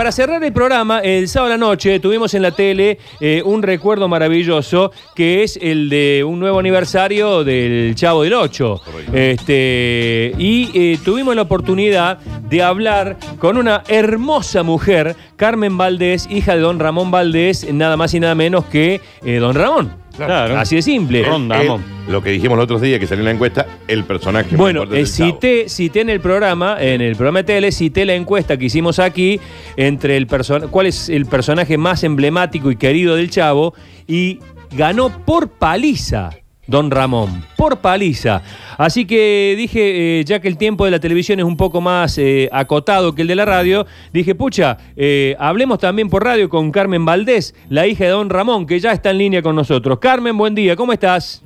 para cerrar el programa, el sábado a la noche tuvimos en la tele eh, un recuerdo maravilloso que es el de un nuevo aniversario del Chavo del Ocho. Este, y eh, tuvimos la oportunidad de hablar con una hermosa mujer, Carmen Valdés, hija de don Ramón Valdés, nada más y nada menos que eh, don Ramón. Claro. Así de simple. El- lo que dijimos los otros días que salió en la encuesta, el personaje. más Bueno, importante eh, del Chavo. cité, cité en el programa, en el programa de tele, cité la encuesta que hicimos aquí entre el person cuál es el personaje más emblemático y querido del Chavo y ganó por paliza. Don Ramón, por paliza. Así que dije, eh, ya que el tiempo de la televisión es un poco más eh, acotado que el de la radio, dije, pucha, eh, hablemos también por radio con Carmen Valdés, la hija de Don Ramón, que ya está en línea con nosotros. Carmen, buen día, ¿cómo estás?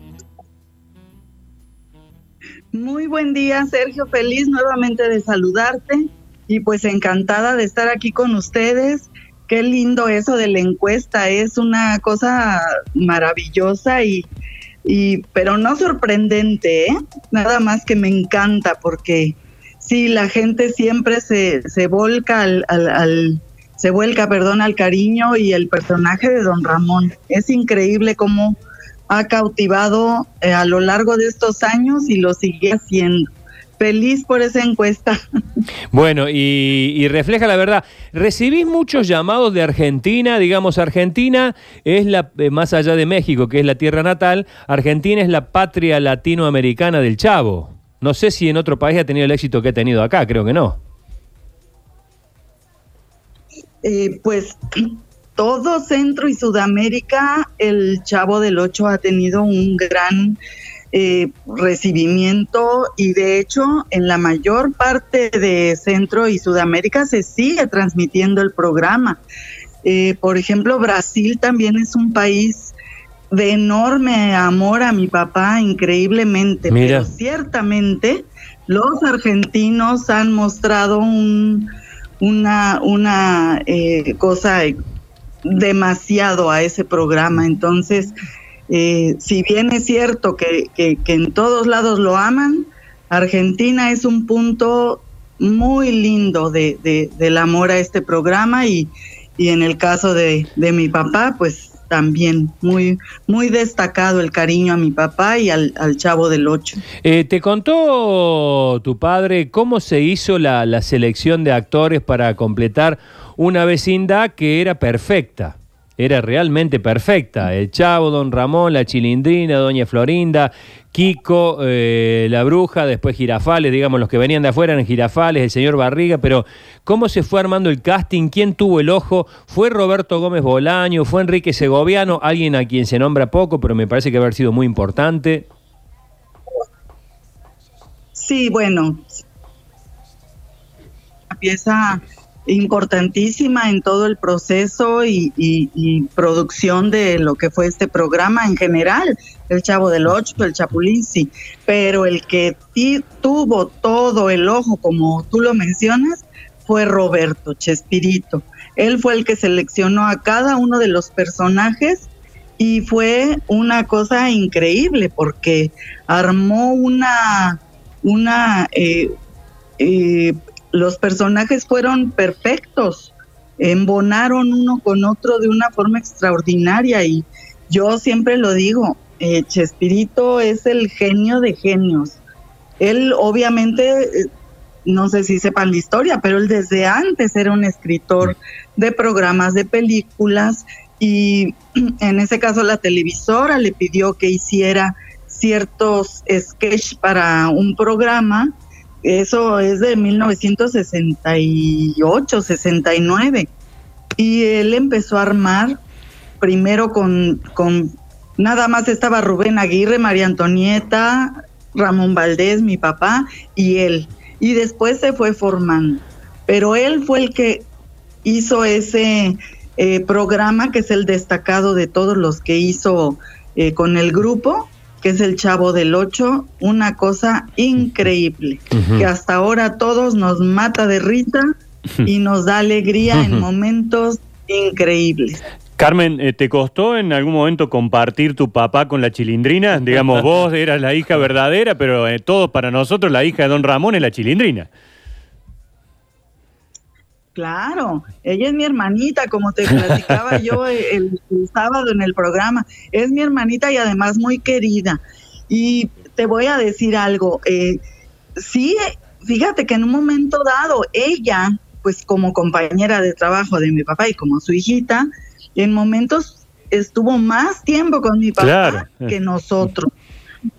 Muy buen día, Sergio. Feliz nuevamente de saludarte y pues encantada de estar aquí con ustedes. Qué lindo eso de la encuesta, es una cosa maravillosa y, y pero no sorprendente, ¿eh? Nada más que me encanta porque sí, la gente siempre se, se volca al, al- al- se vuelca, perdón, al cariño y el personaje de Don Ramón. Es increíble cómo ha cautivado eh, a lo largo de estos años y lo sigue haciendo. Feliz por esa encuesta. Bueno, y, y refleja la verdad. ¿Recibís muchos llamados de Argentina? Digamos, Argentina es la, eh, más allá de México, que es la tierra natal, Argentina es la patria latinoamericana del Chavo. No sé si en otro país ha tenido el éxito que ha tenido acá, creo que no. Eh, pues todo Centro y Sudamérica, el Chavo del Ocho ha tenido un gran eh, recibimiento y de hecho en la mayor parte de Centro y Sudamérica se sigue transmitiendo el programa. Eh, por ejemplo, Brasil también es un país de enorme amor a mi papá, increíblemente. Mira. Pero ciertamente los argentinos han mostrado un, una, una eh, cosa demasiado a ese programa. Entonces, eh, si bien es cierto que, que- que en todos lados lo aman, Argentina es un punto muy lindo de, de- del amor a este programa y, y en el caso de, de mi papá, pues también muy, muy destacado el cariño a mi papá y al, chavo del ocho. Eh, ¿Te contó tu padre cómo se hizo la, la selección de actores para completar una vecindad que era perfecta? Era realmente perfecta. El Chavo, Don Ramón, la Chilindrina, Doña Florinda, Kiko, eh, la Bruja, después Girafales, digamos, los que venían de afuera eran Girafales, el señor Barriga, pero ¿cómo se fue armando el casting? ¿Quién tuvo el ojo? ¿Fue Roberto Gómez Bolaño? ¿Fue Enrique Segoviano? Alguien a quien se nombra poco, pero me parece que haber sido muy importante. Sí, bueno, una pieza importantísima en todo el proceso y, producción de lo que fue este programa en general, el Chavo del Ocho, el Chapulín, sí, pero el que tuvo todo el ojo, como tú lo mencionas, fue Roberto Chespirito. Él fue el que seleccionó a cada uno de los personajes y fue una cosa increíble porque armó una una eh, eh, los personajes fueron perfectos embonaron uno con otro de una forma extraordinaria y yo siempre lo digo eh, Chespirito es el genio de genios él obviamente eh, no sé si sepan la historia pero él desde antes era un escritor de programas de películas y en ese caso la televisora le pidió que hiciera ciertos sketch para un programa. Eso es de 1968, 69. Y él empezó a armar primero con, con nada más estaba Rubén Aguirre, María Antonieta, Ramón Valdés, mi papá, y él. Y después se fue formando. Pero él fue el que hizo ese eh, programa que es el destacado de todos los que hizo eh, con el grupo, que es el Chavo del Ocho, una cosa increíble, que hasta ahora todos nos mata de risa y nos da alegría en momentos increíbles. Carmen, eh, ¿te costó en algún momento compartir tu papá con la chilindrina? Digamos, vos eras la hija verdadera, pero eh, todos para nosotros la hija de don Ramón es la chilindrina. Claro, ella es mi hermanita, como te platicaba yo el, el, sábado en el programa. Es mi hermanita y además muy querida. Y te voy a decir algo. Eh, sí, fíjate que en un momento dado, ella, pues como compañera de trabajo de mi papá y como su hijita, en momentos estuvo más tiempo con mi papá que nosotros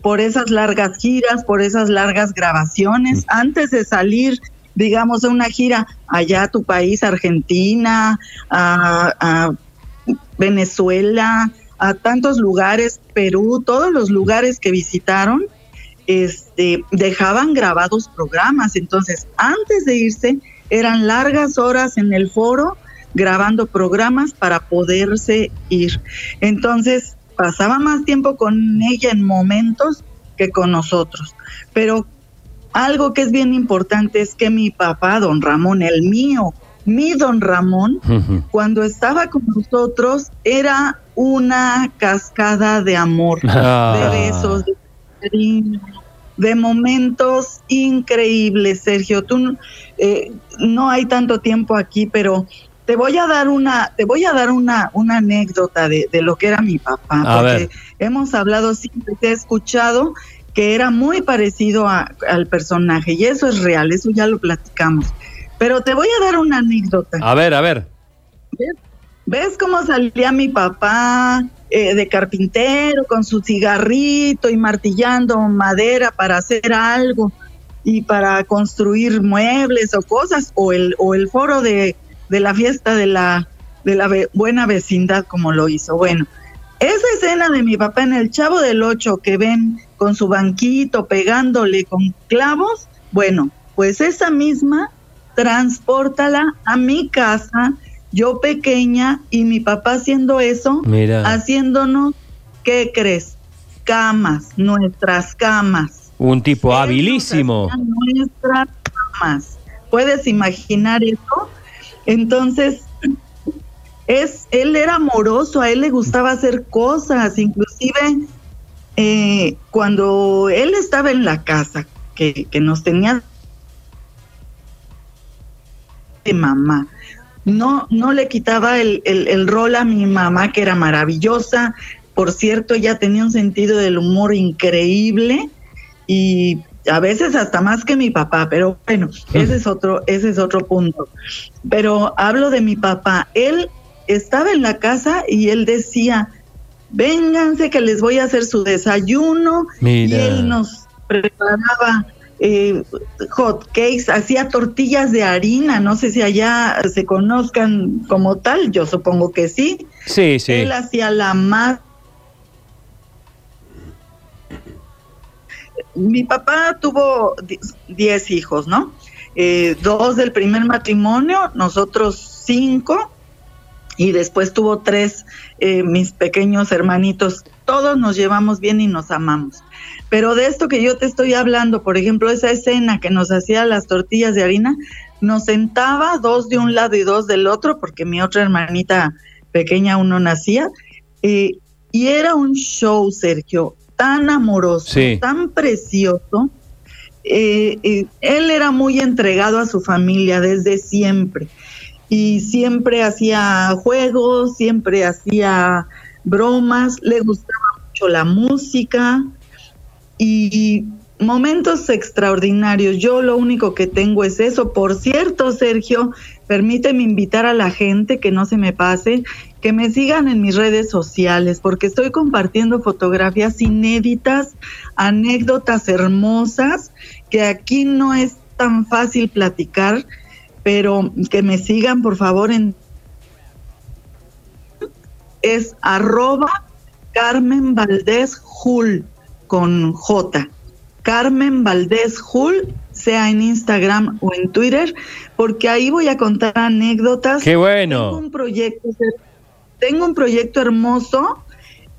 por esas largas giras, por esas largas grabaciones, antes de salir digamos, a una gira allá a tu país, Argentina, a, Venezuela, a tantos lugares, Perú, todos los lugares que visitaron, este, dejaban grabados programas. Entonces, antes de irse, eran largas horas en el foro grabando programas para poderse ir. Entonces, pasaba más tiempo con ella en momentos que con nosotros. Pero algo que es bien importante es que mi papá, don Ramón, el mío, mi don Ramón, cuando estaba con nosotros, era una cascada de amor, ah. de besos, de cariño, de momentos increíbles, Sergio. Tú eh, no hay tanto tiempo aquí, pero te voy a dar una, te voy a dar una, una anécdota de, de lo que era mi papá, porque hemos hablado siempre, te he escuchado que era muy parecido al personaje y eso es real, eso ya lo platicamos. Pero te voy a dar una anécdota. A ver, a ver. ¿Ves, cómo salía mi papá eh, de carpintero con su cigarrito y martillando madera para hacer algo y para construir muebles o cosas o el o el foro de, de la fiesta de la de la buena vecindad como lo hizo? Bueno, esa escena de mi papá en el Chavo del Ocho que ven con su banquito pegándole con clavos, bueno, pues esa misma transpórtala a mi casa, yo pequeña y mi papá haciendo eso, haciéndonos, ¿qué crees? Camas, nuestras camas. Un tipo habilísimo. Nuestras camas. ¿Puedes imaginar eso? Entonces, es, él era amoroso, a él le gustaba hacer cosas, inclusive eh, cuando él estaba en la casa, que, nos tenía de mamá, no, no le quitaba el, el, rol a mi mamá, que era maravillosa. Por cierto, ella tenía un sentido del humor increíble y a veces hasta más que mi papá, pero bueno, ese es otro, ese es otro punto. Pero hablo de mi papá. Él estaba en la casa y él decía, vénganse que les voy a hacer su desayuno. Y él nos preparaba eh, hot cakes, hacía tortillas de harina, no sé si allá se conozcan como tal, yo supongo que sí. Sí, sí. Él hacía la más... Mi papá tuvo 10 hijos, ¿no? Eh, dos del primer matrimonio, nosotros cinco, y después tuvo tres, eh, mis pequeños hermanitos. Todos nos llevamos bien y nos amamos. Pero de esto que yo te estoy hablando, por ejemplo, esa escena que nos hacía las tortillas de harina, nos sentaba dos de un lado y dos del otro, porque mi otra hermanita pequeña aún no nacía, eh, y era un show, Sergio, tan amoroso, tan precioso. Eh, él era muy entregado a su familia desde siempre y siempre hacía juegos, siempre hacía bromas, le gustaba mucho la música y momentos extraordinarios. Yo lo único que tengo es eso. Por cierto, Sergio, permíteme invitar a la gente que no se me pase, que me sigan en mis redes sociales, porque estoy compartiendo fotografías inéditas, anécdotas hermosas, que aquí no es tan fácil platicar pero que me sigan por favor en es arroba Carmen Valdés Jul con J. Carmen Valdés Jul, sea en Instagram o en Twitter, porque ahí voy a contar anécdotas. Qué bueno. Tengo un proyecto, tengo un proyecto hermoso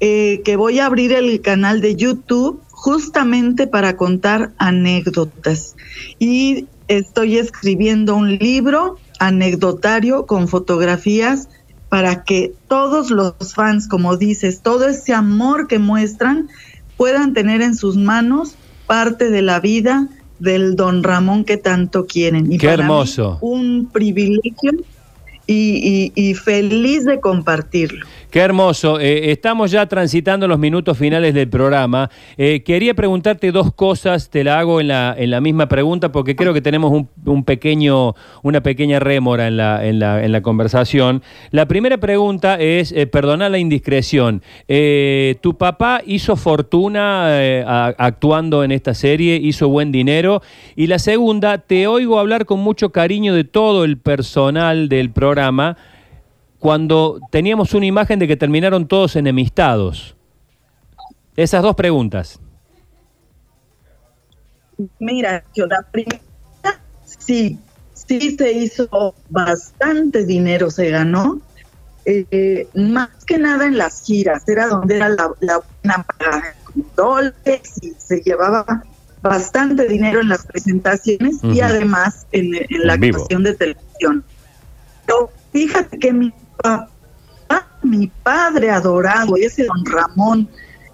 eh, que voy a abrir el canal de YouTube justamente para contar anécdotas. Y estoy escribiendo un libro anecdotario con fotografías para que todos los fans, como dices, todo ese amor que muestran, puedan tener en sus manos parte de la vida del don Ramón que tanto quieren. Y Qué para mí, hermoso. un privilegio y, y- y feliz de compartirlo. Qué hermoso. Eh, estamos ya transitando los minutos finales del programa. Eh, quería preguntarte dos cosas, te la hago en la, en la misma pregunta porque creo que tenemos un, un pequeño, una pequeña rémora en la, en, la, en la conversación. La primera pregunta es, eh, la indiscreción, eh, ¿tu papá hizo fortuna actuando en esta serie, hizo buen dinero? Y la segunda, te oigo hablar con mucho cariño de todo el personal del programa cuando teníamos una imagen de que terminaron todos enemistados. Esas dos preguntas. Mira, yo la primera, sí, sí se hizo bastante dinero, se ganó. Eh, más que nada en las giras, era donde era la, la buena paga, dólares y se llevaba bastante dinero en las presentaciones y además en, en la En actuación de televisión. Pero fíjate que mi papá, mi padre adorado, ese don Ramón,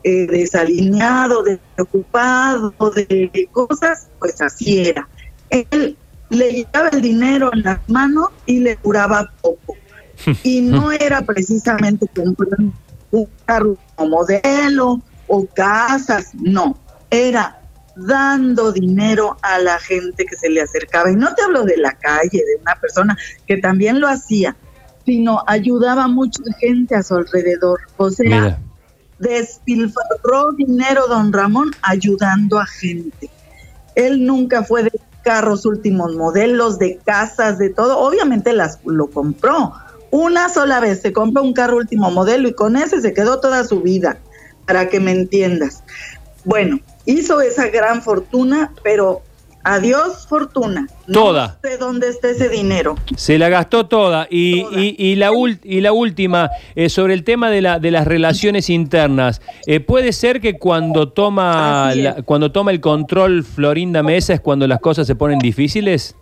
eh, desalineado, despreocupado de cosas, pues así era. Él le llevaba el dinero en las manos y le duraba poco. Y no era precisamente comprar un carro modelo o casas, no, era dando dinero a la gente que se le acercaba. Y no te hablo de la calle, de una persona que también lo hacía, sino ayudaba a mucha gente a su alrededor. O sea, Mira, despilfarró dinero don Ramón ayudando a gente. Él nunca fue de carros últimos modelos, de casas, de todo. Obviamente las lo compró. Una sola vez se compró un carro último modelo y con ese se quedó toda su vida, para que me entiendas. Bueno, hizo esa gran fortuna, pero adiós fortuna. Toda. No sé dónde está ese dinero. se la gastó toda. Y, Toda. y- y la, ul- y la última, eh, sobre el tema de, la, de las relaciones internas. Eh, ¿Puede ser que cuando toma, la- cuando toma el control Florinda Mesa es cuando las cosas se ponen difíciles?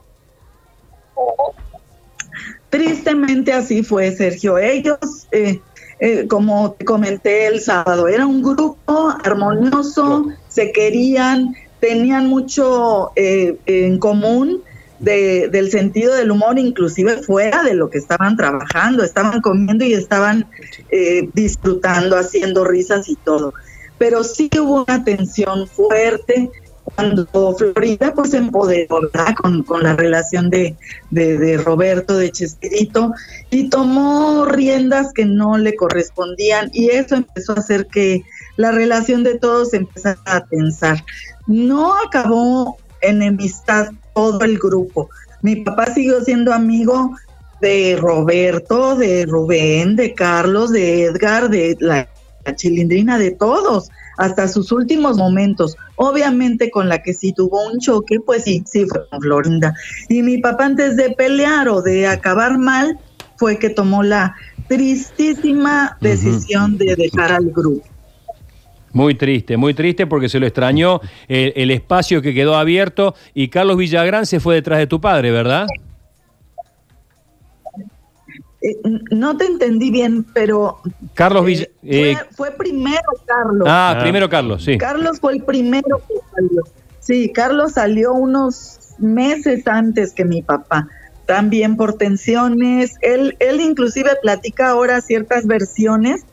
Tristemente así fue, Sergio. Ellos, eh, eh, como te comenté el sábado, era un grupo armonioso, se querían, tenían mucho eh, en común de- del sentido del humor, inclusive fuera de lo que estaban trabajando, estaban comiendo y estaban eh, disfrutando, haciendo risas y todo. Pero sí hubo una tensión fuerte cuando Florida pues se empoderó. Con, con la relación de, de, de Roberto, de Chespirito, y tomó riendas que no le correspondían y eso empezó a hacer que la relación de todos empezara a tensar. No acabó enemistad todo el grupo. Mi papá siguió siendo amigo de Roberto, de Rubén, de Carlos, de Edgar, de la, la chilindrina, de todos, hasta sus últimos momentos. Obviamente con la que sí tuvo un choque, pues sí, sí fue con Florinda. Y mi papá antes de pelear o de acabar mal, fue que tomó la tristísima decisión de dejar al grupo. Muy triste, muy triste porque se lo extrañó eh, el espacio que quedó abierto y Carlos Villagrán se fue detrás de tu padre, ¿verdad? Eh, no te entendí bien, pero Carlos eh, Villa... fue, eh, fue primero Carlos. ah, Ah. primero Carlos, sí. Carlos fue el primero que salió. Sí, Carlos salió unos meses antes que mi papá, también por tensiones. Él, él inclusive platica ahora ciertas versiones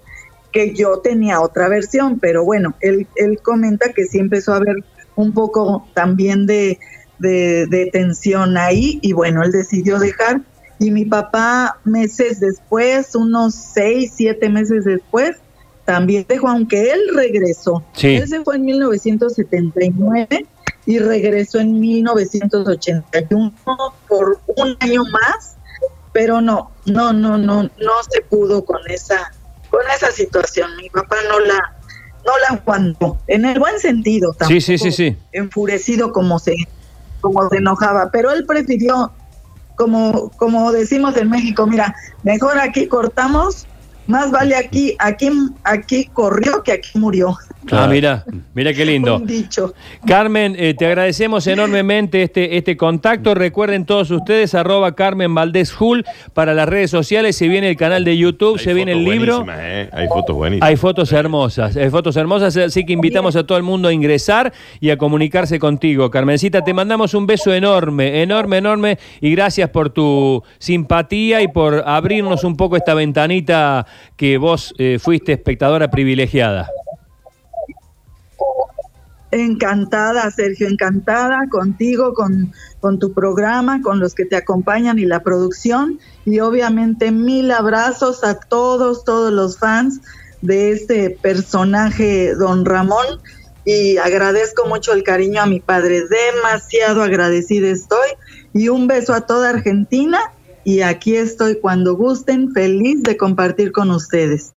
que yo tenía otra versión, pero bueno, él, él comenta que sí empezó a haber un poco también de, de, de tensión ahí y bueno, él decidió dejar y mi papá meses después, unos seis, siete meses después, también dejó, aunque él regresó. Sí. Él se fue en 1979 y regresó en 1981 por un año más, pero no, no, no, no, no se pudo con esa, con esa situación. Mi papá no la, no la aguantó, en el buen sentido, Sí, sí, sí, tampoco sí. enfurecido como se, como se enojaba, pero él prefirió, como, como decimos en México, mira, mejor aquí cortamos, más vale aquí, aquí, aquí corrió que aquí murió. Ah, mira, mira qué lindo. Un dicho. Carmen, eh, te agradecemos enormemente este, este contacto. Recuerden todos ustedes, arroba Carmen Valdés Hull para las redes sociales. Se viene el canal de YouTube, Hay se viene el libro. ¿eh? Hay fotos buenísimas. Hay fotos hermosas, hay fotos hermosas, así que invitamos a todo el mundo a ingresar y a comunicarse contigo. Carmencita, te mandamos un beso enorme, enorme, enorme y gracias por tu simpatía y por abrirnos un poco esta ventanita que vos eh, fuiste espectadora privilegiada. Encantada, Sergio, encantada contigo, con, con tu programa, con los que te acompañan y la producción. Y obviamente mil abrazos a todos, todos los fans de este personaje, don Ramón. Y agradezco mucho el cariño a mi padre, demasiado agradecida estoy. Y un beso a toda Argentina. Y aquí estoy cuando gusten, feliz de compartir con ustedes.